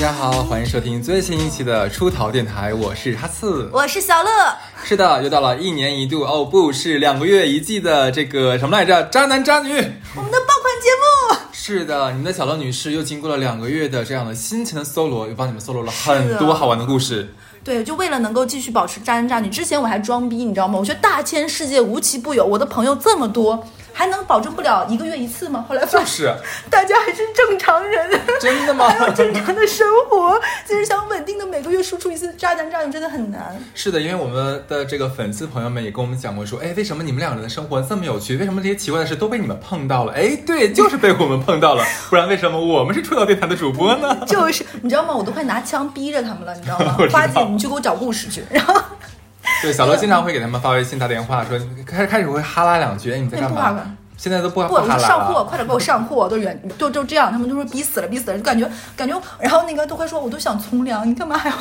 家好，欢迎收听最新一期的出逃电台，我是哈刺，我是小乐。是的，又到了一年一度哦，不是两个月一季的这个什么来着？渣男渣女，我们的爆款节目。是的，你们的小乐女士又经过了两个月的这样的辛勤的搜罗，又帮你们搜罗了很多好玩的故事。对，就为了能够继续保持渣男渣女，之前我还装逼，你知道吗？我觉得大千世界无奇不有，我的朋友这么多。还能保证不了一个月一次吗？后来就是，大家还是正常人，真的吗？还有正常的生活，其实想稳定的每个月输出一次渣男渣女真的很难。是的，因为我们的这个粉丝朋友们也跟我们讲过，说，哎，为什么你们两个人的生活这么有趣？为什么这些奇怪的事都被你们碰到了？哎，对，就是被我们碰到了，不然为什么我们是出道电台的主播呢？就是，你知道吗？我都快拿枪逼着他们了，你知道吗？花姐，你去给我找故事去，然后。对，小罗经常会给他们发微信、打电话，说开开始会哈拉两句，哎，你在干嘛？现在都不不，我上货，快点给我上货，都远都都这样，他们都说逼死了，逼死了，就感觉感觉，然后那个都快说，我都想从良，你干嘛还要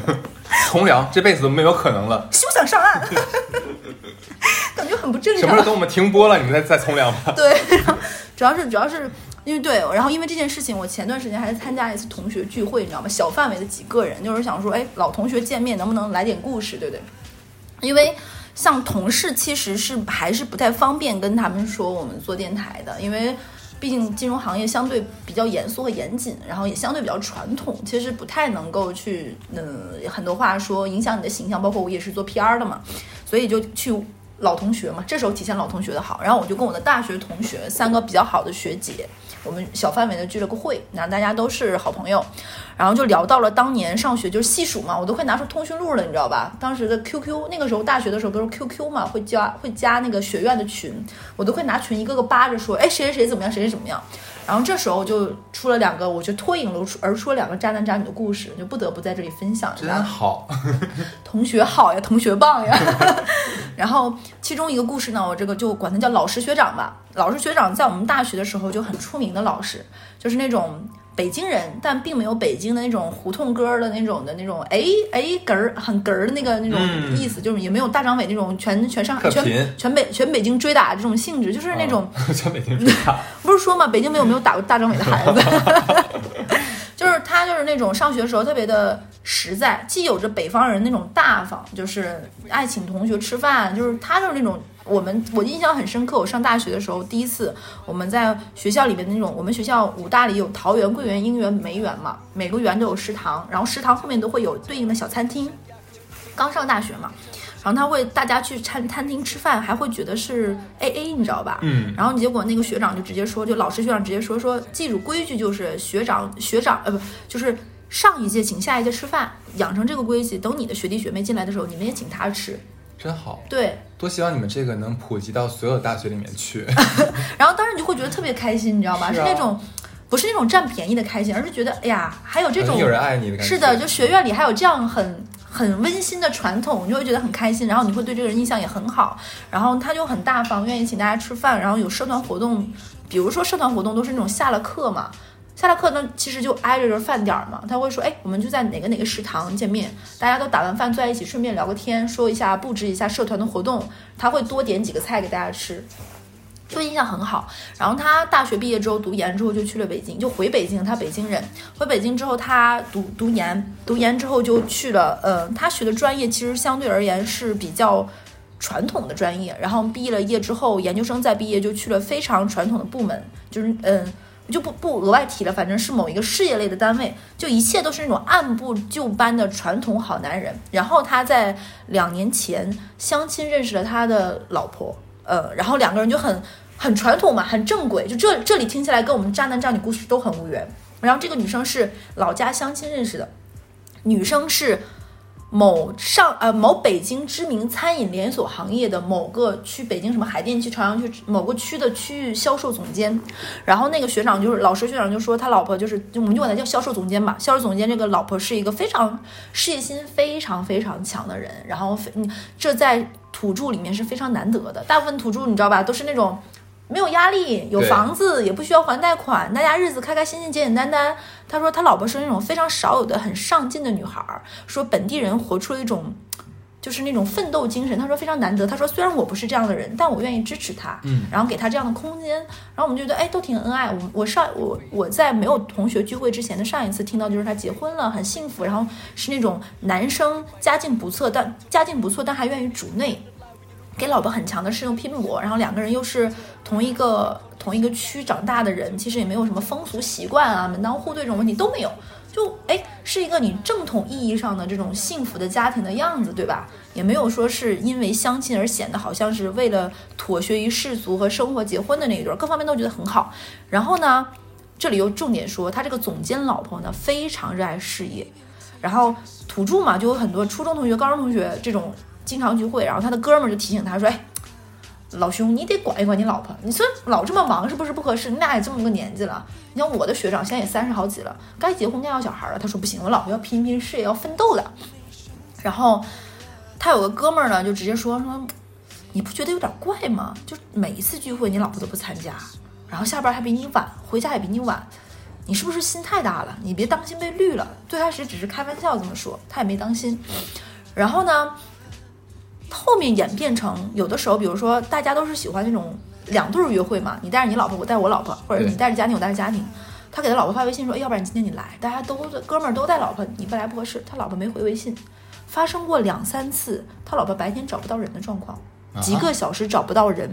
从良？这辈子都没有可能了，休想上岸，感觉很不正常。什么时候等我们停播了，你们再再从良吧？对，主要是主要是因为对，然后因为这件事情，我前段时间还参加一次同学聚会，你知道吗？小范围的几个人，就是想说，哎，老同学见面能不能来点故事，对不对？因为。像同事其实是还是不太方便跟他们说我们做电台的，因为毕竟金融行业相对比较严肃和严谨，然后也相对比较传统，其实不太能够去嗯很多话说影响你的形象。包括我也是做 PR 的嘛，所以就去老同学嘛，这时候体现老同学的好。然后我就跟我的大学同学三个比较好的学姐。我们小范围的聚了个会，然后大家都是好朋友，然后就聊到了当年上学就是细数嘛，我都快拿出通讯录了，你知道吧？当时的 QQ，那个时候大学的时候都是 QQ 嘛，会加会加那个学院的群，我都会拿群一个个扒着说，哎，谁谁谁怎么样，谁谁怎么样。然后这时候就出了两个，我就脱颖而出了两个渣男渣女的故事，就不得不在这里分享。真好，同学好呀，同学棒呀。然后其中一个故事呢，我这个就管他叫老师学长吧。老师学长在我们大学的时候就很出名的老师，就是那种。北京人，但并没有北京的那种胡同歌的那种的那种，哎哎哏儿很哏儿的那个那种意思，就是也没有大张伟那种全全上海全全北全北京追打这种性质，就是那种 全北京追打，不是说嘛，北京没有没有打过大张伟的孩子，就是他就是那种上学的时候特别的实在，既有着北方人那种大方，就是爱请同学吃饭，就是他就是那种。我们我印象很深刻，我上大学的时候，第一次我们在学校里面的那种，我们学校武大里有桃园、桂园、英园、梅园嘛，每个园都有食堂，然后食堂后面都会有对应的小餐厅。刚上大学嘛，然后他会大家去餐餐厅吃饭，还会觉得是 A A，你知道吧？嗯。然后结果那个学长就直接说，就老师学长直接说说，记住规矩就是学长学长呃不就是上一届请下一届吃饭，养成这个规矩，等你的学弟学妹进来的时候，你们也请他吃。真好，对，多希望你们这个能普及到所有大学里面去。然后当时你就会觉得特别开心，你知道吗？是那种，不是那种占便宜的开心，而是觉得，哎呀，还有这种有人爱你的感觉。是的，就学院里还有这样很很温馨的传统，你就会觉得很开心。然后你会对这个人印象也很好。然后他就很大方，愿意请大家吃饭。然后有社团活动，比如说社团活动都是那种下了课嘛。下了课呢，其实就挨着这饭点儿嘛。他会说：“哎，我们就在哪个哪个食堂见面，大家都打完饭坐在一起，顺便聊个天，说一下布置一下社团的活动。他会多点几个菜给大家吃，就印象很好。然后他大学毕业之后读研之后就去了北京，就回北京。他北京人，回北京之后他读读研，读研之后就去了。呃，他学的专业其实相对而言是比较传统的专业。然后毕了业之后，研究生再毕业就去了非常传统的部门，就是嗯。”就不不额外提了，反正是某一个事业类的单位，就一切都是那种按部就班的传统好男人。然后他在两年前相亲认识了他的老婆，呃，然后两个人就很很传统嘛，很正轨。就这这里听起来跟我们渣男渣女故事都很无缘。然后这个女生是老家相亲认识的，女生是。某上呃某北京知名餐饮连锁行业的某个区，北京什么海淀区、朝阳区某个区的区域销售总监，然后那个学长就是老师学长就说他老婆就是我们就管他叫销售总监吧，销售总监这个老婆是一个非常事业心非常非常强的人，然后非这在土著里面是非常难得的，大部分土著你知道吧，都是那种。没有压力，有房子，也不需要还贷款，大家日子开开心心，简简单单。他说他老婆是那种非常少有的很上进的女孩儿，说本地人活出了一种就是那种奋斗精神。他说非常难得。他说虽然我不是这样的人，但我愿意支持他，嗯然后给他这样的空间。然后我们觉得哎都挺恩爱。我我上我我在没有同学聚会之前的上一次听到就是他结婚了，很幸福，然后是那种男生家境不错，但家境不错但还愿意主内。给老婆很强的事用拼搏，然后两个人又是同一个同一个区长大的人，其实也没有什么风俗习惯啊、门当户对这种问题都没有，就哎是一个你正统意义上的这种幸福的家庭的样子，对吧？也没有说是因为相亲而显得好像是为了妥协于世俗和生活结婚的那一对儿，各方面都觉得很好。然后呢，这里又重点说，他这个总监老婆呢非常热爱事业，然后土著嘛，就有很多初中同学、高中同学这种经常聚会，然后他的哥们儿就提醒他说：“哎，老兄，你得管一管你老婆，你说老这么忙是不是不合适？你俩也这么个年纪了，你像我的学长现在也三十好几了，该结婚该要小孩了。他说不行，我老婆要拼拼事业，要奋斗的。然后他有个哥们儿呢，就直接说说，你不觉得有点怪吗？就每一次聚会你老婆都不参加，然后下班还比你晚，回家也比你晚。”你是不是心太大了？你别当心被绿了。最开始只是开玩笑这么说，他也没当心。然后呢，后面演变成有的时候，比如说大家都是喜欢那种两对儿约会嘛，你带着你老婆，我带我老婆，或者你带着家庭，我带着家庭。他给他老婆发微信说：“哎，要不然今天你来，大家都哥们儿都带老婆，你不来不合适。”他老婆没回微信，发生过两三次，他老婆白天找不到人的状况，几个小时找不到人。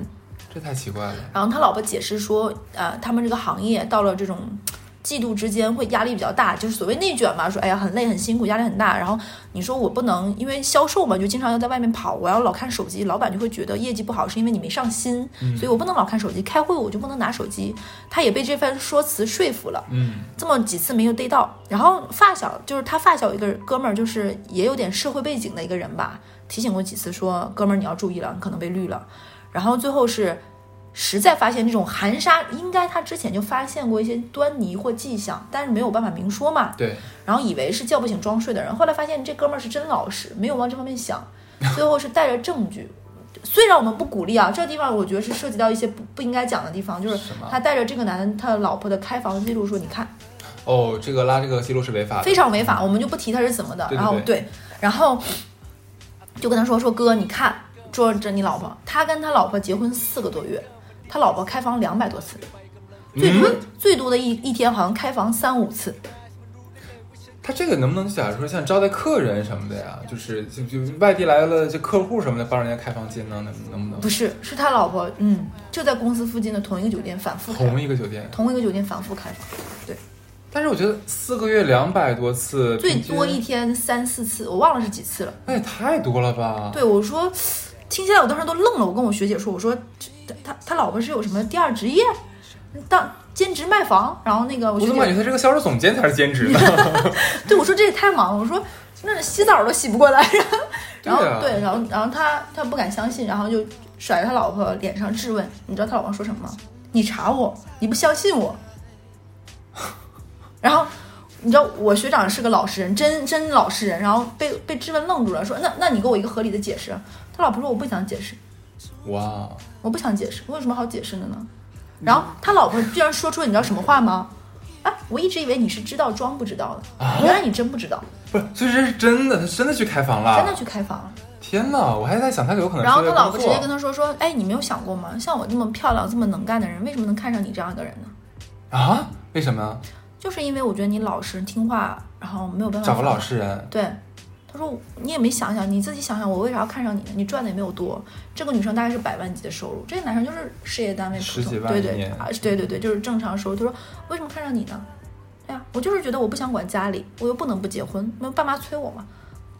这太奇怪了。然后他老婆解释说，呃，他们这个行业到了这种季度之间会压力比较大，就是所谓内卷嘛，说哎呀很累很辛苦，压力很大。然后你说我不能因为销售嘛，就经常要在外面跑，我要老看手机，老板就会觉得业绩不好是因为你没上心，所以我不能老看手机，开会我就不能拿手机。他也被这番说辞说服了，嗯，这么几次没有逮到。然后发小就是他发小一个哥们儿，就是也有点社会背景的一个人吧，提醒过几次说哥们儿你要注意了，你可能被绿了。然后最后是实在发现这种含沙，应该他之前就发现过一些端倪或迹象，但是没有办法明说嘛。对，然后以为是叫不醒装睡的人，后来发现这哥们儿是真老实，没有往这方面想，最后是带着证据。虽然我们不鼓励啊，这个地方我觉得是涉及到一些不不应该讲的地方，就是他带着这个男的他老婆的开房记录说，你看哦，这个拉这个记录是违法的。非常违法，我们就不提他是怎么的。对对对然后对，然后就跟他说说哥，你看，说着你老婆，他跟他老婆结婚四个多月，他老婆开房两百多次，最多、嗯最多的一一天好像开房三五次。他这个能不能假如说像招待客人什么的呀？就是就就外地来了就客户什么的，帮人家开房间呢？能能不能不是，是他老婆，嗯，就在公司附近的同一个酒店反复开同一个酒店？同一个酒店反复开房，对，但是我觉得四个月两百多次，最多一天三四次，我忘了是几次了。那也太多了吧？对我说，听起来我当时都愣了。我跟我学姐说，我说这他他老婆是有什么第二职业，当兼职卖房。然后那个我怎么感觉他这个销售总监才是兼职呢？对我说这也太忙了。我说那洗澡都洗不过来。然后对，然后然后他他不敢相信，然后就甩他老婆脸上质问。你知道他老婆说什么吗？你查我，你不相信我。然后你知道我学长是个老实人，真真老实人，然后被被质问愣住了，说那那你给我一个合理的解释。他老婆说我不想解释，哇，我不想解释，我有什么好解释的呢？然后他老婆居然说出了你知道什么话吗？啊，我一直以为你是知道装不知道的，啊原来你真不知道，不是，所以这是真的，他真的去开房了，真的去开房了。天哪，我还在想他有可能然后他老婆直接跟他说说，哎，你没有想过吗？像我这么漂亮、这么能干的人，为什么能看上你这样一个人呢？啊？为什么？就是因为我觉得你老实听话，然后没有办法找个老实人，对，他说你也没想想，你自己想想，我为啥要看上你呢？你赚的也没有多，这个女生大概是百万级的收入，这个男生就是事业单位普通十几，万对对对对对，就是正常收入。他说为什么看上你呢？哎呀，我就是觉得我不想管家里，我又不能不结婚，那爸妈催我嘛，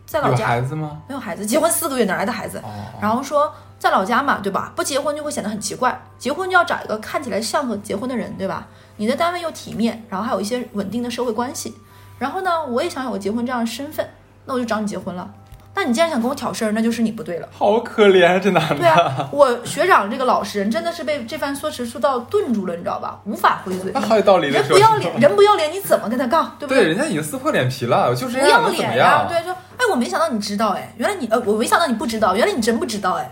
在老有家孩子吗？没有孩子，结婚四个月哪来的孩子？哦，然后说在老家嘛，对吧？不结婚就会显得很奇怪，结婚就要找一个看起来像个结婚的人，对吧？你的单位又体面，然后还有一些稳定的社会关系。然后呢，我也想有个结婚这样的身份，那我就找你结婚了。那你既然想跟我挑事儿，那就是你不对了。好可怜啊，这男的。对啊，我学长这个老实人真的是被这番说辞说到顿住了，你知道吧？无法回嘴。他好有道理。人不要脸，人不要脸，你怎么跟他杠？对不对，人家已经撕破脸皮了，就这不要脸呀、样？对，说，哎，我没想到你知道，哎，原来你，呃，我没想到你不知道，原来你真不知道，哎。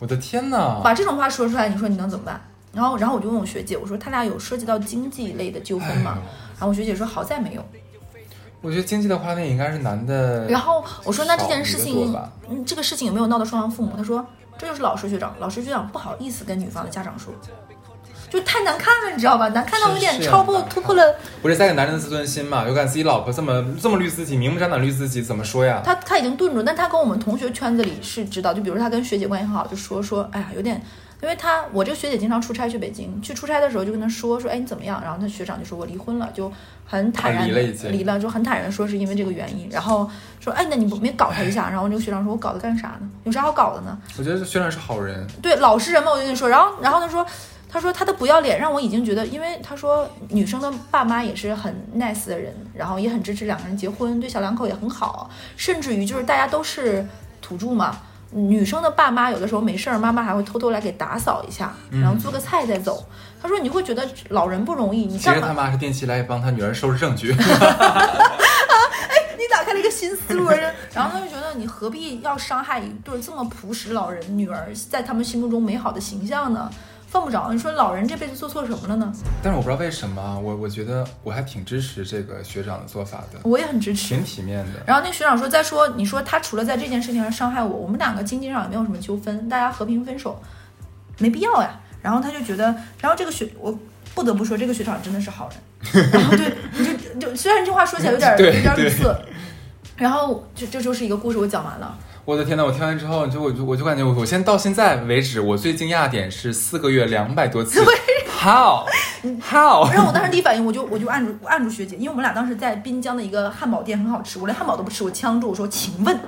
我的天哪！把这种话说出来，你说你能怎么办？然后，然后我就问我学姐，我说他俩有涉及到经济类的纠纷吗？然后我学姐说好在没有。我觉得经济的话，那应该是男的。然后我说那这件事情，嗯，这个事情有没有闹到双方父母？他说这就是老师学长，老师学长不好意思跟女方的家长说，就太难看了，你知道吧？难看到有点超过突破了不是在给男人的自尊心嘛？有感自己老婆这么这么绿自己，明目张胆绿自己，怎么说呀？他他已经顿住，但他跟我们同学圈子里是知道，就比如他跟学姐关系很好，就说说，哎呀，有点，因为他我这个学姐经常出差去北京，去出差的时候就跟他说说，哎，你怎么样？然后他学长就说我离婚了，就很坦然离了，就很坦然说是因为这个原因，然后说，哎，那你不没搞他一下？然后这个学长说，我搞他干啥呢？有啥好搞的呢？我觉得学长是好人，对，老实人嘛，我就跟你说。然后，然后他说，他说他的不要脸让我已经觉得，因为他说女生的爸妈也是很 nice 的人，然后也很支持两个人结婚，对小两口也很好，甚至于就是大家都是土著嘛。女生的爸妈有的时候没事儿，妈妈还会偷偷来给打扫一下，然后做个菜再走。他说你会觉得老人不容易，你其实他干嘛？妈是定期来帮他女儿收拾证据。你打开了一个新思路，然后他就觉得你何必要伤害一对这么朴实老人女儿在他们心目中美好的形象呢？犯不着。你说老人这辈子做错什么了呢？但是我不知道为什么啊，我我觉得我还挺支持这个学长的做法的，我也很支持。挺体面的。然后那学长说，再说你说他除了在这件事情上伤害我，我们两个经济上也没有什么纠纷，大家和平分手，没必要呀。然后他就觉得，然后这个学我不得不说，这个学长真的是好人。然后对，你就就虽然这话说起来有点对有点对语塞，然后这这就是一个故事，我讲完了。我的天呐！我听完之后，就我就我就感觉我我现在到现在为止，我最惊讶的点是四个月两百多次，how how？然后我当时第一反应，我就我就按住按住学姐，因为我们俩当时在滨江的一个汉堡店很好吃，我连汉堡都不吃，我呛住我说，请问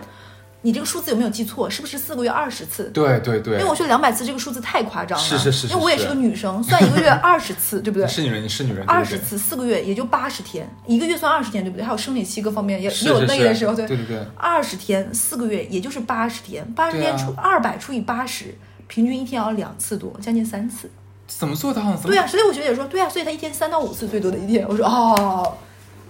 你这个数字有没有记错？是不是四个月二十次？对对对因为，我觉得两百次这个数字太夸张了，是是是因为我也是个女生，算一个月二十次，对不对？是女人，你是女人，二十次四个月也就八十天，一个月算二十天，对不对？还有生理期各方面也也有累的时候，对对对二十天四个月也就是八十天，八十天除二百除以八十，平均一天要两次多，将近三次。怎么做到对呀、所以我学姐说，对呀、所以她一天三到五次最多的一天。我说哦，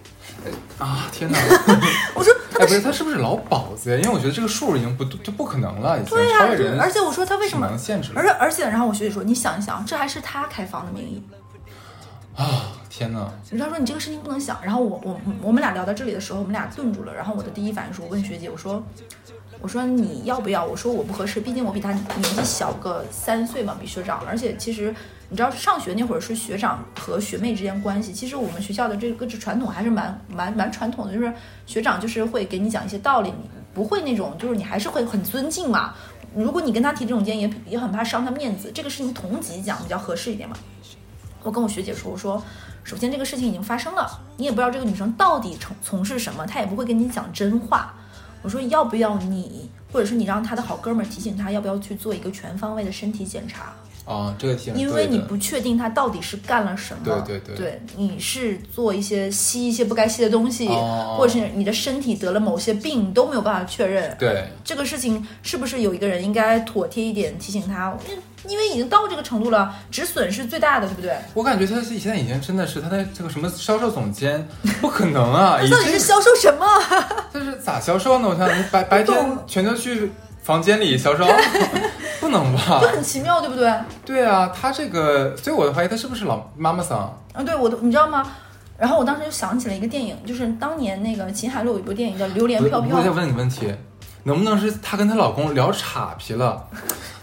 啊？天哪！我说她哎，不是，他是不是老鸨子呀？因为我觉得这个数已经不就不可能了，已经对呀、超越人，而且我说他为什么能限制而且而且，然后我学姐说，你想一想，这还是他开房的名义。啊！天哪！你知道说你这个事情不能想，然后我我我们俩聊到这里的时候，我们俩顿住了，然后我的第一反应是我问学姐，我说我说你要不要？我说我不合适，毕竟我比他年纪小个三岁嘛，比学长，而且其实你知道上学那会儿是学长和学妹之间关系，其实我们学校的这个传统还是蛮蛮蛮传统的，就是学长就是会给你讲一些道理，你不会那种就是你还是会很尊敬嘛。如果你跟他提这种建议，也也很怕伤他面子，这个事情同级讲比较合适一点嘛。我跟我学姐说，我说，首先这个事情已经发生了，你也不知道这个女生到底从从事什么，她也不会跟你讲真话。我说要不要你，或者是你让她的好哥们儿提醒她，要不要去做一个全方位的身体检查？啊，这个挺因为你不确定他到底是干了什么。对对对对你是做一些吸一些不该吸的东西，哦或者是你的身体得了某些病，你都没有办法确认。对这个事情是不是有一个人应该妥帖一点提醒他？因因为已经到这个程度了，止损是最大的，对不对？我感觉他是现在已经真的是他的这个什么销售总监，不可能啊！他到底是销售什么？这是咋销售呢？我想你白白天全都去房间里销售，不能吧就？很奇妙，对不对？对啊，他这个，所以我怀疑他是不是老妈妈桑？啊，对我都你知道吗？然后我当时就想起了一个电影，就是当年那个秦海璐有一部电影叫《榴莲飘飘我我再》，问你个问题，能不能是她跟她老公聊岔皮了？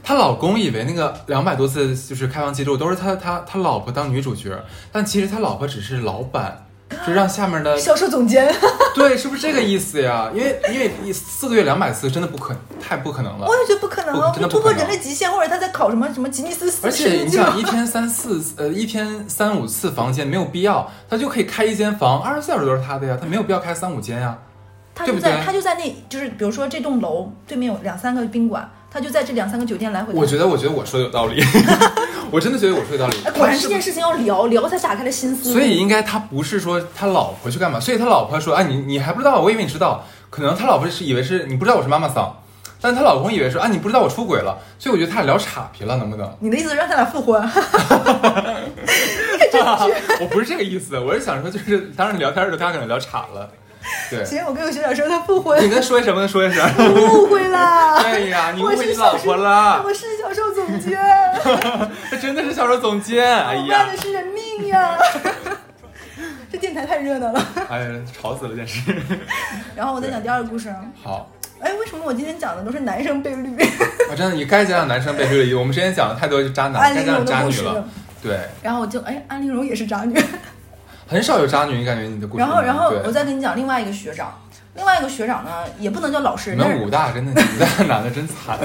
她老公以为那个两百多次就是开房记录都是她她她老婆当女主角，但其实她老婆只是老板，就让下面的销售总监，对，是不是这个意思呀？因为因为一四个月两百次真的不可太不可能了我，也觉得不可能啊，的突破人类极限，或者他在考什么什么吉尼斯而且你想一天三四呃一天三五次房间没有必要，他就可以开一间房，二十四小时都是他的呀，他没有必要开三五间呀。他就在对对他就在那，就是比如说这栋楼对面有两三个宾馆，他就在这两三个酒店来回。我觉得我觉得我说的有道理，我真的觉得我说的有道理哎，。果然这件事情要聊聊才打开了心思。所以应该他不是说他老婆去干嘛，所以他老婆说，哎，你你还不知道，我以为你知道，可能他老婆是以为是你不知道我是妈妈桑，但他老公以为说，啊，你不知道我出轨了，所以我觉得他俩聊岔皮了，能不能？你的意思是让他俩复婚？我不是这个意思，我是想说，就是当时聊天的时候，他俩可能聊岔了。对，行，我跟我学长说他复婚你，跟说一声，跟说一声。误会了。哎呀，你误会你老婆了，我是销售总监，他真的是销售总监。哎呀的，是人命呀！这这电台太热闹了。哎呀，吵死了，真是。然后我再讲第二个故事。好。哎，为什么我今天讲的都是男生被绿？我真的，你该讲讲男生被绿了。我们之前讲的太多渣男，该讲渣女了。对。然后我就哎，安陵容也是渣女。很少有渣女，你感觉你的故事？然后，然后我再跟你讲另外一个学长。另外一个学长呢，也不能叫老师。你们武大真的，武大 男的真惨。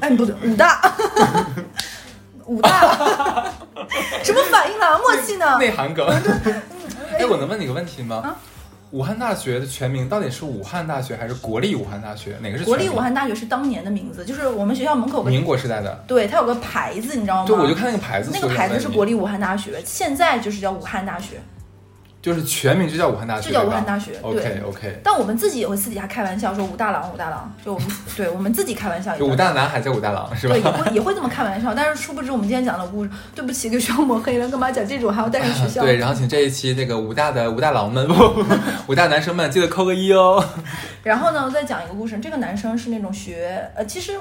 哎，不对，武大，武大，什么反应呢？默契呢？内涵梗。哎，我能问你个问题吗？啊武汉大学的全名到底是武汉大学还是国立武汉大学？哪个是？国立武汉大学是当年的名字，就是我们学校门口。民国时代的。对，它有个牌子，你知道吗？就我就看那个牌子，那个牌子是国立武汉大学，现在就是叫武汉大学。就是全名就叫武汉大学，就叫武汉大学。OK OK。但我们自己也会私底下开玩笑说武大郎，武大郎。就我们 对我们自己开玩笑。就武大男孩叫武大郎是吧？对，也会也会这么开玩笑。但是殊不知我们今天讲的故事，对不起，给学校抹黑了。干嘛讲这种还要带上学校？对，然后请这一期那个武大的武大郎们，不，武大男生们记得扣个一哦。然后呢，我再讲一个故事。这个男生是那种学呃，其实。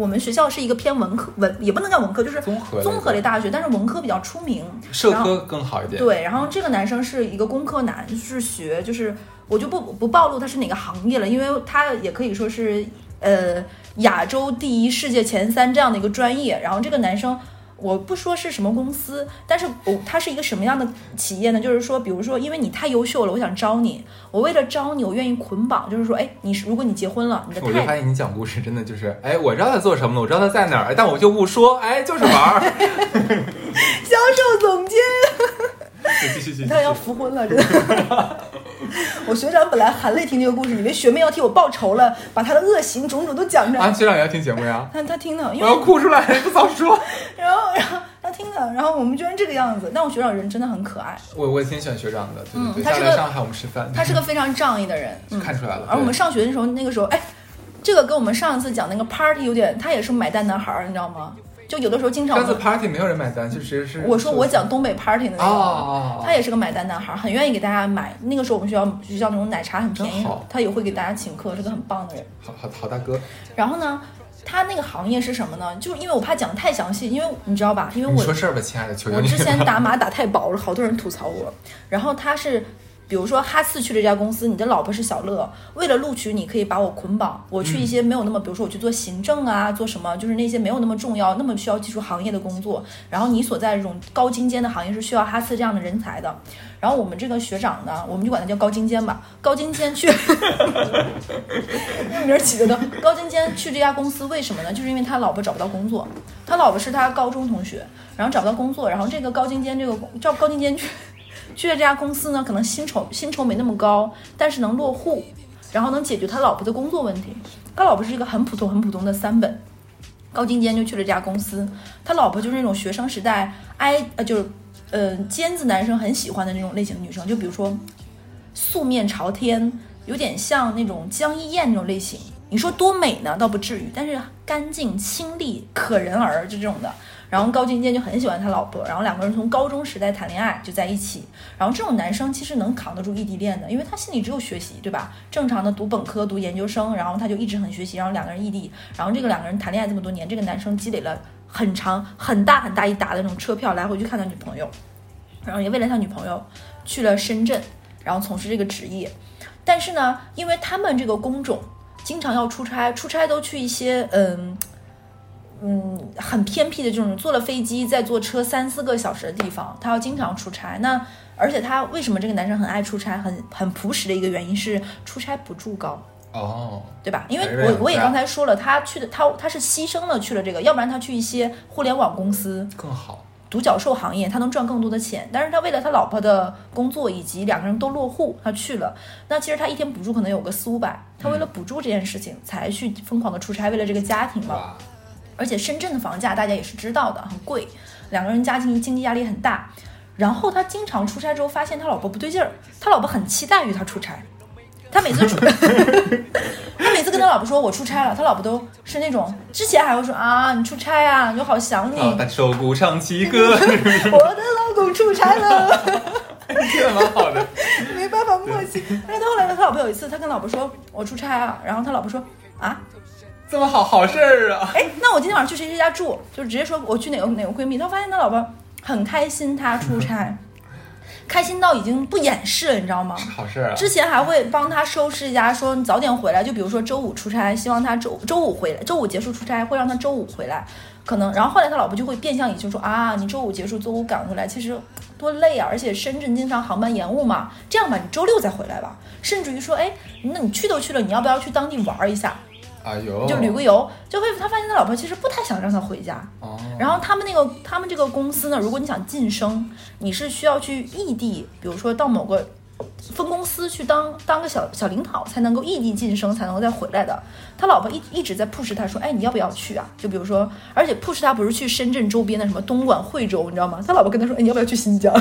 我们学校是一个偏文科文，也不能叫文科，就是综合综合类大学，但是文科比较出名，社科更好一点。对，然后这个男生是一个工科男，是学，就是我就不不暴露他是哪个行业了，因为他也可以说是呃亚洲第一、世界前三这样的一个专业。然后这个男生。我不说是什么公司，但是我它是一个什么样的企业呢？就是说，比如说，因为你太优秀了，我想招你，我为了招你，我愿意捆绑，就是说，哎，你是如果你结婚了，你的我就发现你讲故事真的就是，哎，我知道他做什么了，我知道他在哪儿，但我就不说，哎，就是玩儿。销售总监，他要复婚了，真的。我学长本来含泪听这个故事，以为学妹要替我报仇了，把他的恶行种种都讲着。啊，学长也要听节目呀？他他听的，我要哭出来，不早说。然后然后他听的，然后我们居然这个样子。但我学长人真的很可爱，我我也挺喜欢学长的。嗯，他是个上海我们吃饭，他是个非常仗义的人，看出来了。而我们上学的时候，那个时候，哎，这个跟我们上一次讲那个 party 有点，他也是买单男孩，你知道吗？就有的时候经常，上次 party 没有人买单，就其实是我说我讲东北 party 的那个，他也是个买单男孩，很愿意给大家买。那个时候我们学校学校那种奶茶很便宜，他也会给大家请客，是个很棒的人。好好好大哥。然后呢，他那个行业是什么呢？就是因为我怕讲的太详细，因为你知道吧？因为我说事儿吧，亲爱的，求求你。我之前打码打太薄了，好多人吐槽我。然后他是。比如说哈四去这家公司，你的老婆是小乐，为了录取你，可以把我捆绑，我去一些没有那么，比如说我去做行政啊，做什么，就是那些没有那么重要、那么需要技术行业的工作。然后你所在这种高精尖的行业是需要哈四这样的人才的。然后我们这个学长呢，我们就管他叫高精尖吧，高精尖去，名起的都高精尖去这家公司，为什么呢？就是因为他老婆找不到工作，他老婆是他高中同学，然后找不到工作，然后这个高精尖这个叫高精尖去。去了这家公司呢，可能薪酬薪酬没那么高，但是能落户，然后能解决他老婆的工作问题。他老婆是一个很普通很普通的三本，高精尖就去了这家公司。他老婆就是那种学生时代挨呃就是呃尖子男生很喜欢的那种类型的女生，就比如说素面朝天，有点像那种江一燕那种类型。你说多美呢？倒不至于，但是干净清丽可人儿，就这种的。然后高精尖就很喜欢他老婆，然后两个人从高中时代谈恋爱就在一起。然后这种男生其实能扛得住异地恋的，因为他心里只有学习，对吧？正常的读本科、读研究生，然后他就一直很学习。然后两个人异地，然后这个两个人谈恋爱这么多年，这个男生积累了很长、很大、很大一沓的那种车票来回去看他女朋友，然后也为了他女朋友去了深圳，然后从事这个职业。但是呢，因为他们这个工种经常要出差，出差都去一些嗯。嗯，很偏僻的这种，坐了飞机再坐车三四个小时的地方，他要经常出差。那而且他为什么这个男生很爱出差，很很朴实的一个原因是出差补助高哦，对吧？因为我我也刚才说了，他去的他他是牺牲了去了这个，要不然他去一些互联网公司更好，独角兽行业他能赚更多的钱。但是他为了他老婆的工作以及两个人都落户，他去了。那其实他一天补助可能有个四五百，他为了补助这件事情才去疯狂的出差，为了这个家庭嘛。而且深圳的房价大家也是知道的，很贵，两个人家庭经济压力很大。然后他经常出差之后，发现他老婆不对劲儿，他老婆很期待于他出差。他每次出，他每次跟他老婆说我出差了，他老婆都是那种之前还会说啊你出差啊，就好想你。把手鼓唱起 歌，我的老公出差了，这个蛮好的，没办法默契。但是他后来，他老婆有一次他跟老婆说我出差啊，然后他老婆说啊。这么好好事儿啊！哎，那我今天晚上去谁谁家住，就直接说我去哪个哪个闺蜜。他发现他老婆很开心，他出差，开心到已经不掩饰了，你知道吗？好事儿啊。之前还会帮他收拾一下，说你早点回来。就比如说周五出差，希望他周周五回来，周五结束出差会让他周五回来。可能，然后后来他老婆就会变相也就说啊，你周五结束，周五赶回来，其实多累啊！而且深圳经常航班延误嘛，这样吧，你周六再回来吧。甚至于说，哎，那你去都去了，你要不要去当地玩一下？哎呦，就旅个游，就会他发现他老婆其实不太想让他回家。哦，然后他们那个他们这个公司呢，如果你想晋升，你是需要去异地，比如说到某个。分公司去当当个小小领导，才能够异地晋升，才能够再回来的。他老婆一一直在 push 他说，哎，你要不要去啊？就比如说，而且 push 他不是去深圳周边的什么东莞、惠州，你知道吗？他老婆跟他说，哎，你要不要去新疆？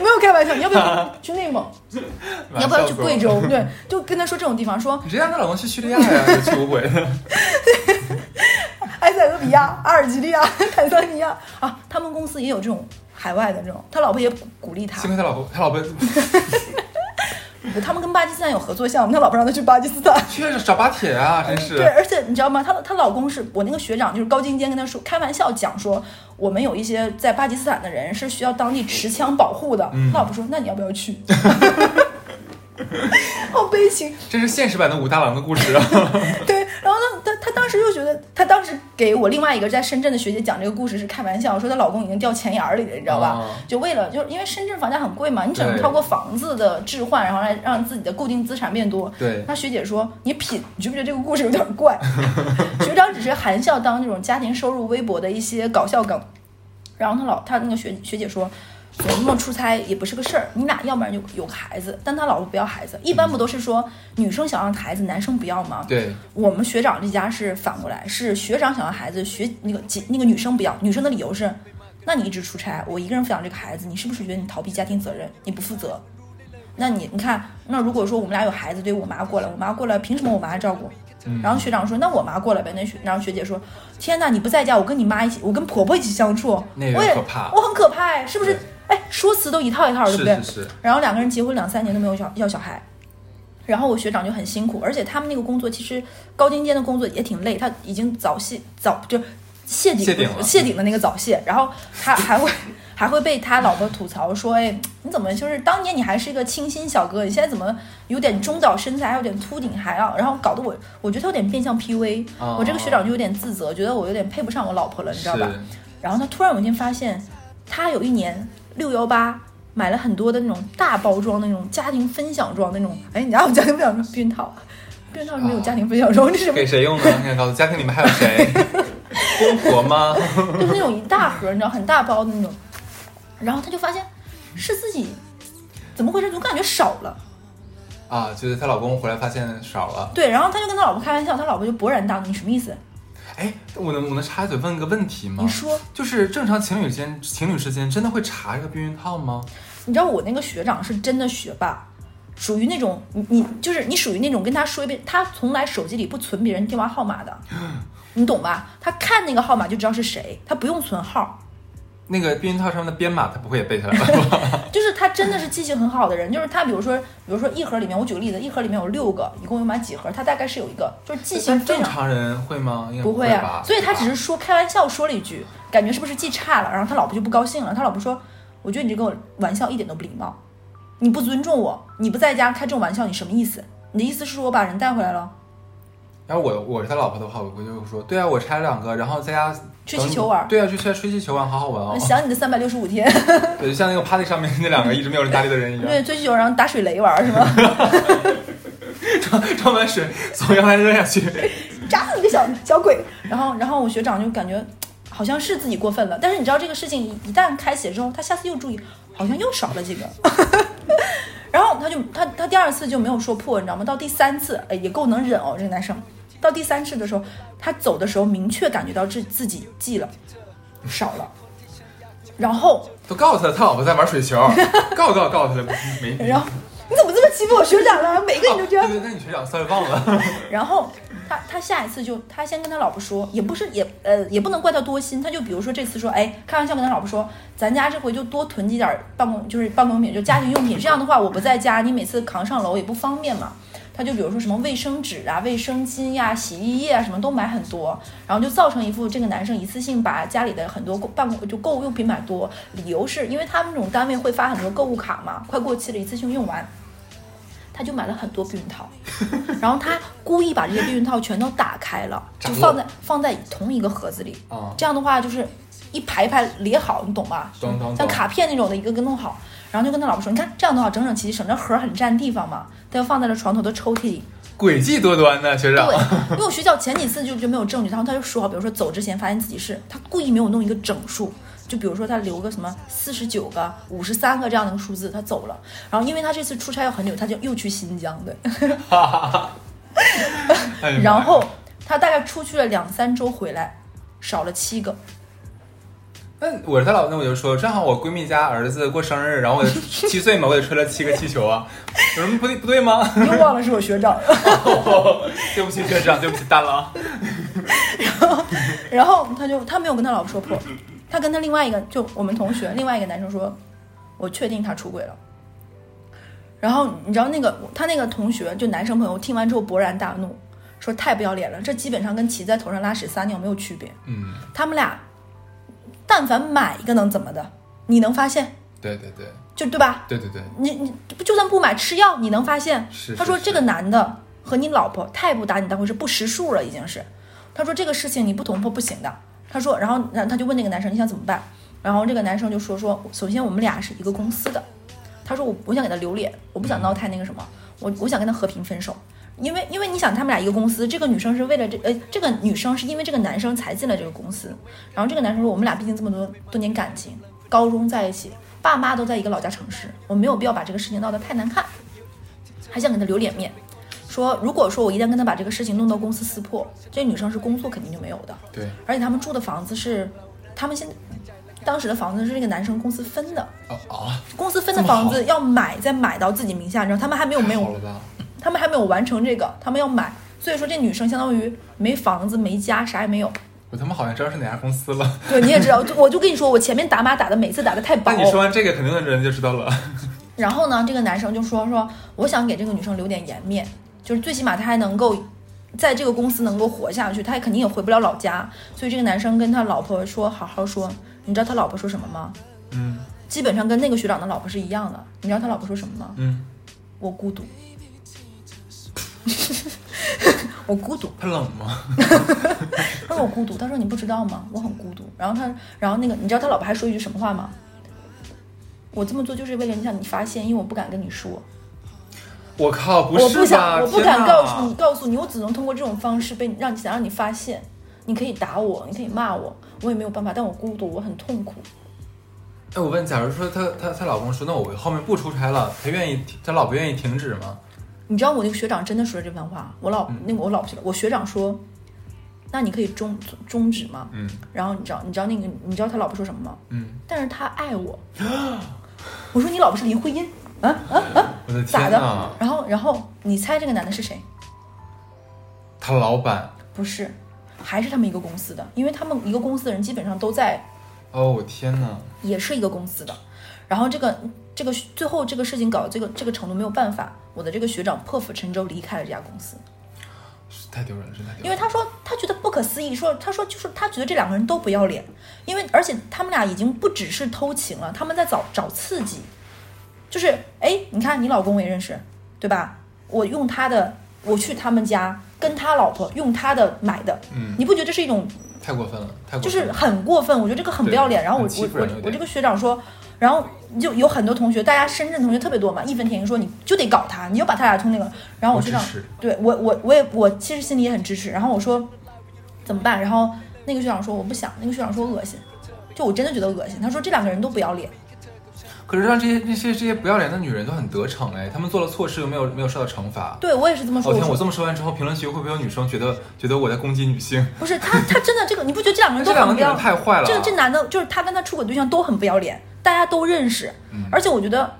没有开玩笑，你要不要去内蒙？你要不要去贵州？对，就跟他说这种地方，说你让她老公去叙利亚呀，去无轨的。埃塞俄比亚、阿尔及利亚、坦桑尼亚啊，他们公司也有这种。海外的这种，他老婆也鼓励他。幸亏他老婆，他老婆，他们跟巴基斯坦有合作项目，他老婆让他去巴基斯坦。去找巴铁啊，真是。对，而且你知道吗？他她老公是我那个学长，就是高精尖跟他说，开玩笑讲说，我们有一些在巴基斯坦的人是需要当地持枪保护的。他老婆说，那你要不要去？好悲情，这是现实版的武大郎的故事啊。对，然后呢，他他当时又觉得，他当时给我另外一个在深圳的学姐讲这个故事是开玩笑，说她老公已经掉钱眼里了，你知道吧？就为了，就是因为深圳房价很贵嘛，你只能通过房子的置换，然后来让自己的固定资产变多。对，那学姐说，你品，你觉不觉得这个故事有点怪？学长只是含笑当那种家庭收入微薄的一些搞笑梗，然后他老他那个学学姐说。琢磨出差也不是个事儿，你俩要不然就有个孩子，但他老婆不要孩子，一般不都是说女生想要孩子，男生不要吗？对，我们学长这家是反过来，是学长想要孩子，学那个姐那个女生不要，女生的理由是，那你一直出差，我一个人抚养这个孩子，你是不是觉得你逃避家庭责任，你不负责？那你你看，那如果说我们俩有孩子，对我妈过来，我妈过来，凭什么我妈照顾？然后学长说，那我妈过来呗。那学然后学姐说，天哪，你不在家，我跟你妈一起，我跟婆婆一起相处，那也可怕，我很可怕，是不是？哎，说辞都一套一套，对不对？是是是。然后两个人结婚两三年都没有小要小孩，然后我学长就很辛苦，而且他们那个工作其实高精尖的工作也挺累，他已经早泄早就谢顶谢顶的那个早泄，然后他 还会还会被他老婆吐槽说，哎，你怎么就是当年你还是一个清新小哥，你现在怎么有点中岛身材，还有点秃顶，还要然后搞得我我觉得他有点变相 PUA，我这个学长就有点自责，觉得我有点配不上我老婆了，你知道吧？然后他突然有一天发现，他有一年。六幺八买了很多的那种大包装的那种家庭分享装那种，哎，你家有家庭分享装避孕套？避孕套是没有家庭分享装，这是给谁用的？你想告诉家庭里面还有谁？公婆吗？就是那种一大盒，你知道很大包的那种。然后他就发现是自己怎么回事，总感觉少了。啊，就是她老公回来发现少了。对，然后他就跟他老婆开玩笑，他老婆就勃然大怒，你什么意思？哎，我能我能插嘴问个问题吗？你说，就是正常情侣间情侣之间真的会查这个避孕套吗？你知道我那个学长是真的学霸，属于那种你你就是你属于那种跟他说一遍，他从来手机里不存别人电话号码的，你懂吧？他看那个号码就知道是谁，他不用存号。那个避孕套上面的编码，他不会也背下来吧？就是他真的是记性很好的人，就是他，比如说，比如说一盒里面，我举个例子，一盒里面有六个，一共有买几盒？他大概是有一个，就是记性非常。正常人会吗？不会啊，所以他只是说开玩笑说了一句，感觉是不是记差了？然后他老婆就不高兴了，他老婆说：“我觉得你这个玩笑一点都不礼貌，你不尊重我，你不在家开这种玩笑，你什么意思？你的意思是说我把人带回来了？”然后我我是他老婆的话，我我就说：“对啊，我拆了两个，然后在家。”吹气球玩，对啊，去吹吹气球玩，好好玩哦。想你的三百六十五天。对，就像那个 party 上面那两个一直没有人搭理的人一样。对，吹气球然后打水雷玩是吗？装装满水从阳台扔下去，扎死你个小小鬼！然后然后我学长就感觉好像是自己过分了，但是你知道这个事情一旦开启之后，他下次又注意，好像又少了几个。然后他就他他第二次就没有说破，你知道吗？到第三次，哎，也够能忍哦，这个男生。到第三次的时候，他走的时候明确感觉到自自己记了少了，然后都告诉他他老婆在玩水球，告告告诉他没。然后你怎么这么欺负我学长呢？每个人都这样。对对，那你学长算是忘了。然后他他下一次就他先跟他老婆说，也不是也呃也不能怪他多心，他就比如说这次说，哎，开玩笑跟他老婆说，咱家这回就多囤积点办公就是办公用品，就家庭用品，这样的话我不在家，你每次扛上楼也不方便嘛。他就比如说什么卫生纸啊、卫生巾呀、洗衣液啊，什么都买很多，然后就造成一副这个男生一次性把家里的很多购办公就购物用品买多，理由是因为他们那种单位会发很多购物卡嘛，快过期了，一次性用完。他就买了很多避孕套，然后他故意把这些避孕套全都打开了，就放在放在同一个盒子里。啊，这样的话就是一排一排列好，你懂吧？像。卡片那种的一个个弄好，然后就跟他老婆说：“你看这样的话，整整齐齐，省着盒儿很占地方嘛。”他又放在了床头的抽屉里。诡计多端呢，学长对。，因为我学校前几次就就没有证据，然后他就说，比如说走之前发现自己是他故意没有弄一个整数，就比如说他留个什么四十九个、五十三个这样的一个数字，他走了。然后因为他这次出差要很久，他就又去新疆对，哎呀妈呀然后他大概出去了两三周回来，少了七个。那我是他老，那我就说，正好我闺蜜家儿子过生日，然后我 七岁嘛，我也吹了七个气球啊，有什么不对不对吗？你又忘了是我学长，对不起学长，对不起大郎。然后他就他没有跟他老婆说破，他跟他另外一个就我们同学另外一个男生说，我确定他出轨了。然后你知道那个他那个同学就男生朋友听完之后勃然大怒，说太不要脸了，这基本上跟骑在头上拉屎撒尿没有区别。嗯，他们俩但凡买一个能怎么的？你能发现对对对就对吧？对对对，你你不就算不买吃药，你能发现？是是他说这个男的和你老婆太不打你当回事，不识数了已经是。他说这个事情你不捅破不行的。他说，然后然后他就问那个男生你想怎么办？然后这个男生就说说，首先我们俩是一个公司的。他说我我想给他留脸，我不想闹太那个什么，我我想跟他和平分手。因为因为你想他们俩一个公司，这个女生是为了这呃这个女生是因为这个男生才进了这个公司，然后这个男生说我们俩毕竟这么多多年感情，高中在一起，爸妈都在一个老家城市，我没有必要把这个事情闹得太难看，还想给他留脸面，说如果说我一旦跟他把这个事情弄到公司撕破，这女生是工作肯定就没有的，对，而且他们住的房子是他们现当时的房子是这个男生公司分的，哦啊，公司分的房子要买再买到自己名下，你知道他们还没有没有？他们还没有完成这个，他们要买，所以说这女生相当于没房子没家啥也没有。我他妈好像知道是哪家公司了。对，你也知道，就我就跟你说，我前面打码打的每次打的太薄那。你说完这个，肯定的人就知道了。然后呢，这个男生就说说，我想给这个女生留点颜面，就是最起码他还能够在这个公司能够活下去，他也肯定也回不了老家。所以这个男生跟他老婆说，好好说。你知道他老婆说什么吗？嗯基本上跟那个学长的老婆是一样的。你知道他老婆说什么吗？嗯，我孤独，我孤独。他冷吗？他说我孤独，他说你不知道吗？我很孤独。然后他，然后那个，你知道他老婆还说一句什么话吗？我这么做就是为了让你发现，因为我不敢跟你说，我靠，不我不？想，我不敢告诉你，告诉你，我只能通过这种方式被让你想让你发现。你可以打我，你可以骂我，我也没有办法，但我孤独，我很痛苦。哎，我问，假如说她她她老公说，那我后面不出差了，他愿意，他老婆愿意停止吗？你知道我那个学长真的说了这番话，我老、那个我老婆我学长说，那你可以终终止吗？嗯然后你知道你知道那个你知道他老婆说什么吗？嗯，但是他爱我。我说你老婆是林徽因，啊啊啊，我的咋的天呐，？然后然后你猜这个男的是谁？他老板，不是，还是他们一个公司的，因为他们一个公司的人基本上都在，哦，我天呐，也是一个公司的。然后这个这个最后这个事情搞到这个这个程度没有办法，我的这个学长破釜沉舟离开了这家公司。太丢人了，真太丢人。因为他说他觉得不可思议，说他说就是他觉得这两个人都不要脸，因为而且他们俩已经不只是偷情了，他们在找找刺激，就是哎，你看你老公我也认识，对吧？我用他的，我去他们家跟他老婆用他的买的，嗯，你不觉得这是一种太过分了，太过就是。很过分？我觉得这个很不要脸。然后我我我这个学长说，然后就有很多同学，大家深圳同学特别多嘛，义愤填膺说你就得搞他，你就把他俩从那个，然后我学长我对我我我也我其实心里也很支持。然后我说怎么办？然后那个学长说我不想，那个学长说恶心，就我真的觉得恶心。他说这两个人都不要脸，可是让这些那些这些不要脸的女人都很得逞哎，她们做了错事又没有没有受到惩罚。对我也是这么说。哦天，我说我这么说完之后，评论区会不会有女生觉得觉得我在攻击女性？不是他他真的这个，你不觉得这两个人都这两个女很不要脸太坏了。这这男的，就是他跟他出轨对象都很不要脸，大家都认识，嗯而且我觉得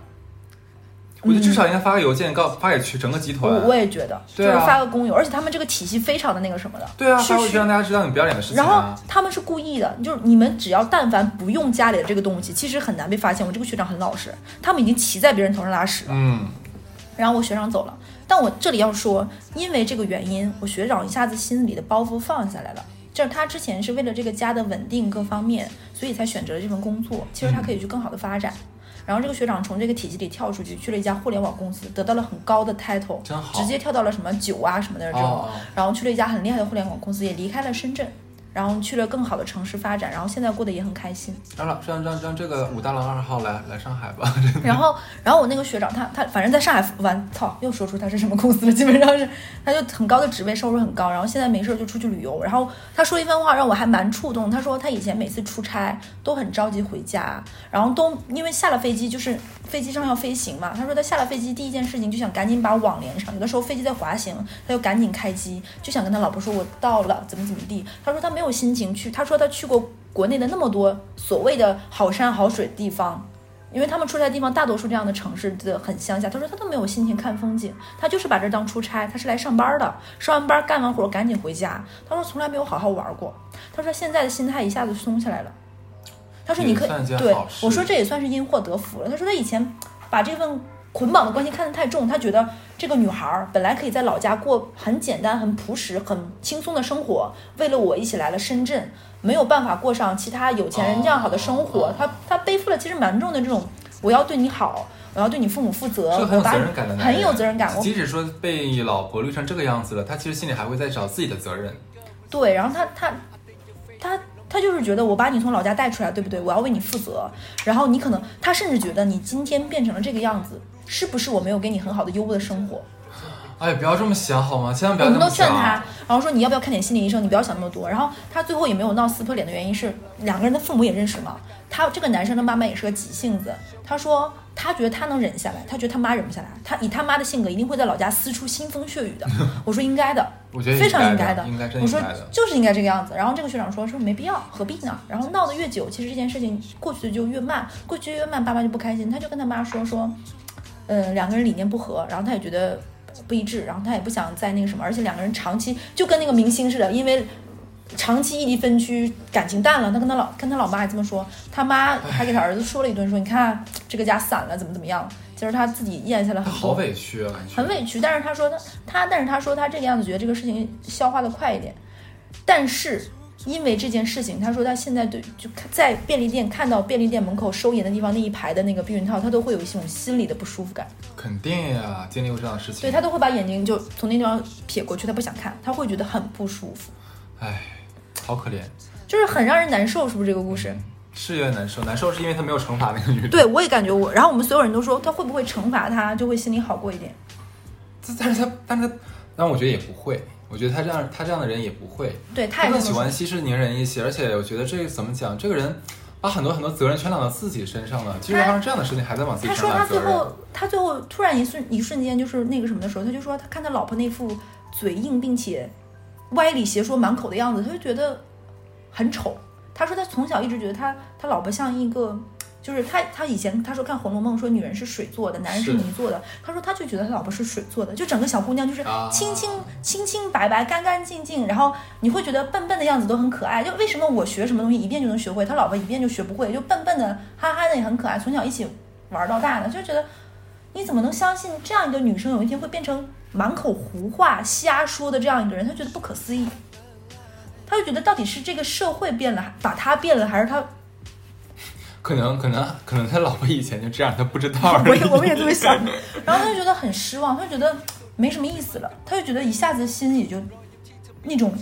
我觉得至少应该发个邮件告发给去整个集团。我我也觉得，就是发个公邮，而且他们这个体系非常的那个什么的，对啊，是是发过去让大家知道你不要脸的事情然后啊。他们是故意的，就是你们只要但凡不用家里的这个东西，其实很难被发现。我这个学长很老实，他们已经骑在别人头上拉屎了。嗯，然后我学长走了，但我这里要说，因为这个原因，我学长一下子心里的包袱放下来了。就是他之前是为了这个家的稳定各方面，所以才选择了这份工作。其实他可以去更好的发展。然后这个学长从这个体系里跳出去，去了一家互联网公司，得到了很高的 title，直接跳到了什么九啊什么的这种。哦然后去了一家很厉害的互联网公司，也离开了深圳，然后去了更好的城市发展，然后现在过得也很开心。让让让让让这个武大郎二号来来上海吧。然后，然后我那个学长他他反正在上海玩，操，又说出他是什么公司了，基本上是他就很高的职位，收入很高，然后现在没事儿就出去旅游。然后他说一番话让我还蛮触动，他说他以前每次出差都很着急回家，然后都因为下了飞机就是飞机上要飞行嘛，他说他下了飞机第一件事情就想赶紧把网连上，有的时候飞机在滑行，他就赶紧开机，就想跟他老婆说我到了，怎么怎么地。他说他没有心情去，他说他去过国内的那么多所谓的好山好水地方。因为他们出差的地方大多数这样的城市的很乡下，他说他都没有心情看风景，他就是把这儿当出差，他是来上班的，上完班干完活赶紧回家。他说从来没有好好玩过，他说现在的心态一下子松下来了。他说你可以对我说这也算是因祸得福了。他说他以前把这份捆绑的关系看得太重，他觉得这个女孩儿本来可以在老家过很简单、很朴实、很轻松的生活，为了我一起来了深圳，没有办法过上其他有钱人这样好的生活。哦他他背负了其实蛮重的这种，我要对你好，我要对你父母负责，是很有责任感的男人，很有责任感。即使说被老婆绿成这个样子了，他其实心里还会在找自己的责任。对，然后他他他他就是觉得我把你从老家带出来，对不对？我要为你负责。然后你可能他甚至觉得你今天变成了这个样子，是不是我没有给你很好的优渥的生活？哎，不要这么想好吗？千万不要我们这么想。都劝他，然后说你要不要看点心理医生？你不要想那么多。然后他最后也没有闹撕破脸的原因是，两个人的父母也认识嘛。他这个男生的妈妈也是个急性子，他说他觉得他能忍下来，他觉得他妈忍不下来。他以他妈的性格，一定会在老家撕出腥风血雨的。我说应该的，我觉得非常应该的，应该真我说。就是应该这个样子。然后这个学长说说没必要，何必呢？然后闹得越久，其实这件事情过去的就越慢，过去越慢，爸妈就不开心。他就跟他妈说说，呃，两个人理念不合，然后他也觉得不一致，然后他也不想再那个什么，而且两个人长期就跟那个明星似的，因为。长期异地分居，感情淡了。他跟他老跟他老妈还这么说，他妈还给他儿子说了一顿，说你看这个家散了，怎么怎么样。其实他自己咽下了很多，好委屈啊，很委屈，但是他说他他，但是他说他这个样子觉得这个事情消化的快一点，但是因为这件事情，他说他现在对就看在便利店看到便利店门口收银的地方那一排的那个避孕套，他都会有一种心理的不舒服感，肯定呀，经历过这样的事情。对他都会把眼睛就从那地方撇过去，他不想看，他会觉得很不舒服，哎，好可怜，就是很让人难受，是不是这个故事？是有点难受。难受是因为他没有惩罚那个女的。对我也感觉我，然后我们所有人都说他会不会惩罚他，就会心里好过一点。这但是他，但是他，但我觉得也不会。我觉得他这样，他这样的人也不会。对，他也更喜欢息事宁人一些，而且我觉得这个怎么讲，这个人把很多很多责任全揽到自己身上了。其实发生这样的事情，还在往自己他说他身上揽责任。最后，他最后突然一瞬一瞬间就是那个什么的时候，他就说他看他老婆那副嘴硬并且歪理邪说满口的样子，他就觉得很丑。他说他从小一直觉得他他老婆像一个，就是他他以前他说看《红楼梦》说女人是水做的，男人是是泥做的。他说他就觉得他老婆是水做的，就整个小姑娘就是啊清清清清白白、干干净净，然后你会觉得笨笨的样子都很可爱。就为什么我学什么东西一遍就能学会，他老婆一遍就学不会，就笨笨的、憨憨的也很可爱，从小一起玩到大的，就觉得你怎么能相信这样一个女生有一天会变成满口胡话、瞎说的这样一个人？他觉得不可思议。他就觉得到底是这个社会变了，把他变了，还是他？可能可能可能他老婆以前就这样，他不知道。我也我们也这么想。然后他就觉得很失望，他就觉得没什么意思了，他就觉得一下子心里就那种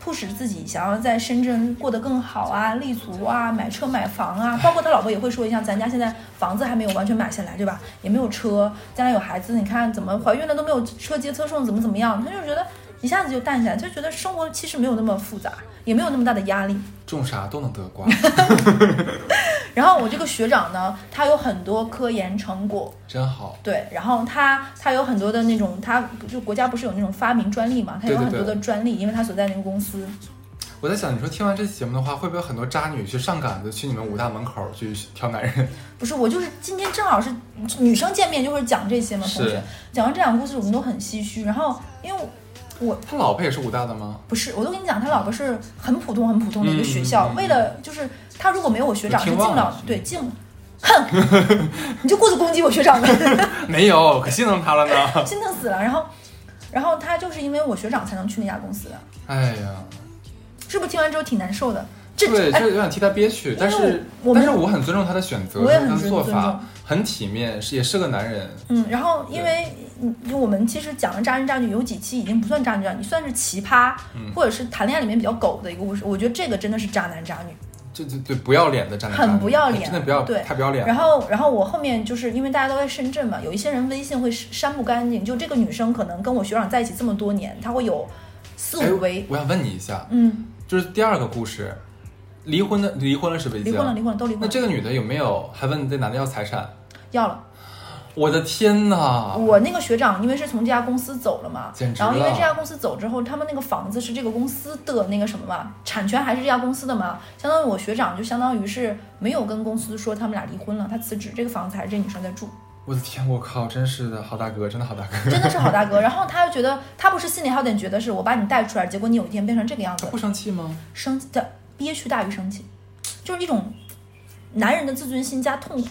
迫使自己想要在深圳过得更好啊、立足啊、买车买房啊。包括他老婆也会说，像咱家现在房子还没有完全买下来，对吧？也没有车，将来有孩子，你看怎么怀孕了都没有车接车送，怎么怎么样？他就觉得一下子就淡下来，他就觉得生活其实没有那么复杂，也没有那么大的压力。种啥都能得瓜。然后我这个学长呢，他有很多科研成果，真好。对，然后他他有很多的那种，他就国家不是有那种发明专利嘛，他有很多的专利，因为他所在那个公司。我在想，你说听完这期节目的话，会不会很多渣女去上赶子去你们武大门口去挑男人？不是我就是今天正好是女生见面就会讲这些嘛，同学讲完这两个故事我们都很唏嘘。然后因为我他老婆也是武大的吗？不是，我都跟你讲，他老婆是很普通很普通的一个学校，嗯嗯嗯为了就是他如果没有我学长是进不了对进了，对进 你就过度攻击我学长的，没有，可心疼他了呢。心疼死了。然后，然后他就是因为我学长才能去那家公司的，哎呀，是不是听完之后挺难受的？这对，哎就有点替他憋屈，但是但是我很尊重他的选择，我也很他的做尊重法很体面，是也是个男人。嗯，然后因为嗯，因为我们其实讲的渣男渣女有几期已经不算渣男渣女，算是奇葩，嗯或者是谈恋爱里面比较狗的一个故事。我觉得这个真的是渣男渣女。就就对不要脸的站在很不要脸真的不要对太不要脸。然后，然后我后面就是因为大家都在深圳嘛，有一些人微信会删不干净。就这个女生可能跟我学长在一起这么多年，她会有四哎五位，我想问你一下，嗯，就是第二个故事，离婚的离婚了是不是？离婚了，离婚了，都离婚了，那这个女的有没有还问这男的要财产？要了。我的天哪！我那个学长因为是从这家公司走了嘛简，直然后因为这家公司走之后，他们那个房子是这个公司的那个什么嘛，产权还是这家公司的嘛，相当于我学长就相当于是没有跟公司说他们俩离婚了，他辞职，这个房子还是这女生在住。我的天，我靠，真是的，好大哥，真的好大哥。真的是好大哥。然后他又觉得，他不是心里还有点觉得是我把你带出来，结果你有一天变成这个样子他，不生气吗？生的憋屈大于生气，就是一种男人的自尊心加痛苦，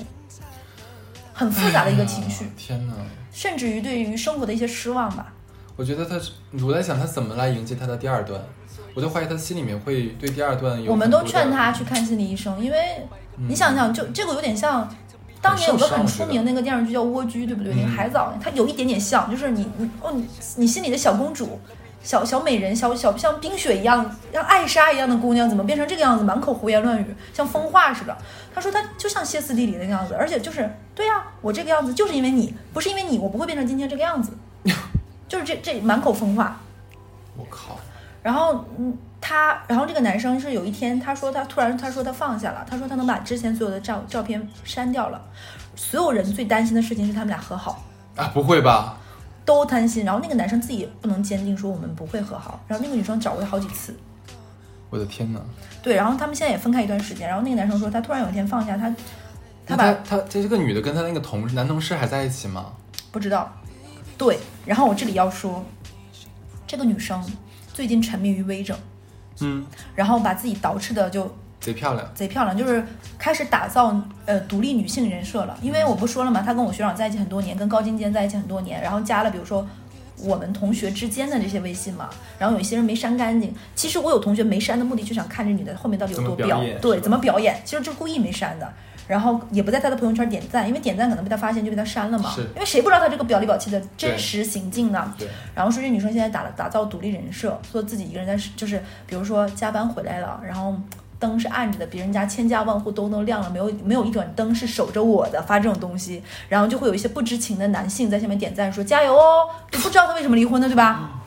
很复杂的一个情绪哎，天哪！甚至于对于生活的一些失望吧。我觉得他，我在想他怎么来迎接他的第二段，我就怀疑他心里面会对第二段有。我们都劝他去看心理医生，因为你想想，就这个有点像。当年有个很出名的那个电视剧叫《蜗居》，对不对？那个海藻，它有一点点像，就是你你哦，你你心里的小公主、小小美人、小小像冰雪一样、像艾莎一样的姑娘，怎么变成这个样子？满口胡言乱语，像疯话似的。他说他就像歇斯底里那个样子，而且就是对呀、我这个样子就是因为你，不是因为你，我不会变成今天这个样子，就是这这满口疯话。我靠，然后，嗯，他，然后这个男生是有一天，他说他突然他说他放下了，他说他能把之前所有的照照片删掉了。所有人最担心的事情是他们俩和好，啊，不会吧？都担心。然后那个男生自己也不能坚定说我们不会和好。然后那个女生找过他好几次，我的天哪！对，然后他们现在也分开一段时间。然后那个男生说他突然有一天放下他，他把他他这这个女的跟他那个同事男同事还在一起吗？不知道，对。然后我这里要说，这个女生最近沉迷于微整，嗯，然后把自己捯饬的就贼漂亮。贼漂亮，就是开始打造呃独立女性人设了。因为我不说了嘛，她跟我学长在一起很多年，跟高精尖在一起很多年，然后加了比如说我们同学之间的这些微信嘛，然后有一些人没删干净。其实我有同学没删的目的，就想看这女的后面到底有多怎么表演对，怎么表演，其实就故意没删的。然后也不在她的朋友圈点赞，因为点赞可能被她发现就被她删了嘛。因为谁不知道她这个表里表气的真实行径呢？对，然后说这女生现在打了打造独立人设，说自己一个人在就是比如说加班回来了，然后灯是暗着的，别人家千家万户都能亮了，没有没有一盏灯是守着我的，发这种东西，然后就会有一些不知情的男性在下面点赞说加油哦，你不知道他为什么离婚的，对吧？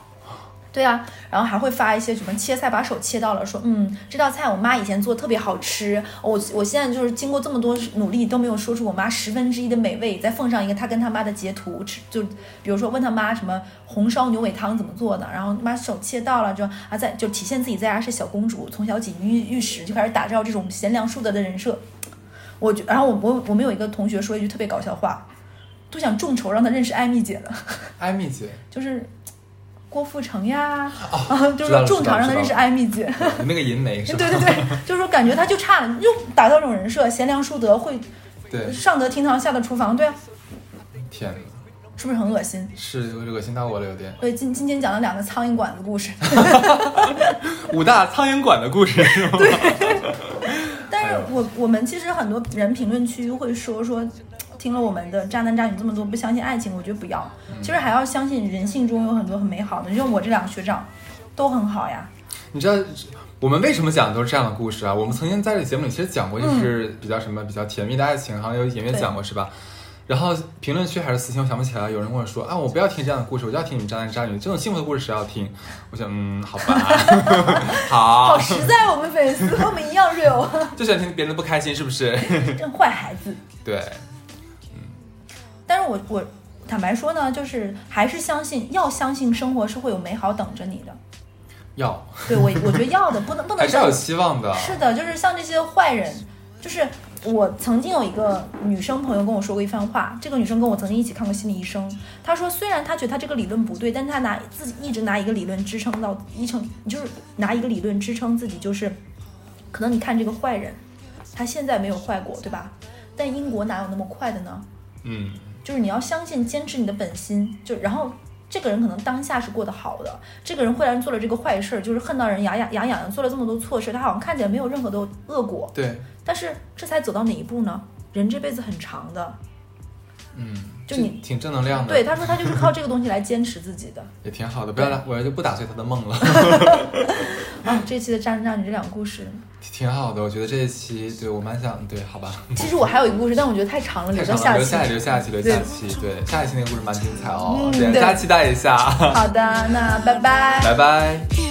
对啊，然后还会发一些什么切菜把手切到了，说嗯这道菜我妈以前做特别好吃，我我现在就是经过这么多努力都没有说出我妈十分之一的美味，再奉上一个她跟她妈的截图，吃就比如说问她妈什么红烧牛尾汤怎么做的，然后妈手切到了就啊在就体现自己在家是小公主，从小锦衣玉食就开始打造这种贤良淑德的人设。我觉，然后我我我们有一个同学说一句特别搞笑话，都想众筹让她认识艾米姐了。艾米姐，就是郭富城呀，就是说正常让他认识艾米姐。那个银梅？对对对，就是说感觉他就差了，又打造这种人设，贤良淑德，会对，上得厅堂，下得厨房，对啊，天哪，是不是很恶心？是恶心到我了，有点。对今今天讲了两个苍蝇馆子故事，五大苍蝇馆的故事是吗？但是我我们其实很多人评论区会说说，听了我们的渣男渣女这么多，不相信爱情，我觉得不要，其实还要相信人性中有很多很美好的。你像我这两个学长，都很好呀。你知道我们为什么讲的都是这样的故事啊？我们曾经在这个节目里其实讲过，就是比较什么比较甜蜜的爱情，好像有演员讲过是吧？然后评论区还是私信，我想不起来，有人跟我说啊，我不要听这样的故事，我就要听你们渣男渣女这种幸福的故事，谁要听？我想，嗯，好吧，好 好，实在，我们粉丝和我们一样 real，就喜欢听别人的不开心，是不是？真坏孩子。对，但是我我坦白说呢，就是还是相信，要相信生活是会有美好等着你的。要对我，我觉得要的不能不能还是有希望的。是的，就是像这些坏人，就是我曾经有一个女生朋友跟我说过一番话，这个女生跟我曾经一起看过心理医生，她说虽然她觉得她这个理论不对，但她拿自己一直拿一个理论支撑到一成，就是拿一个理论支撑自己，就是可能你看这个坏人，他现在没有坏过，对吧？但英国哪有那么快的呢？嗯，就是你要相信，坚持你的本心，就然后这个人可能当下是过得好的，这个人忽然做了这个坏事儿，就是恨到人牙痒牙痒痒，做了这么多错事，他好像看起来没有任何的恶果，对，但是这才走到哪一步呢？人这辈子很长的，嗯，就你挺正能量的。对，他说他就是靠这个东西来坚持自己的。也挺好的，不要了，我就不打碎他的梦了。啊，这期的渣男渣女这两个故事，挺好的，我觉得这一期对我蛮想对，好吧。其实我还有一个故事，但我觉得太长了，留到下期。留下留下期留下对期，对，下一期那个故事蛮精彩哦，嗯对，大家期待一下，好的，那拜拜。拜拜。เ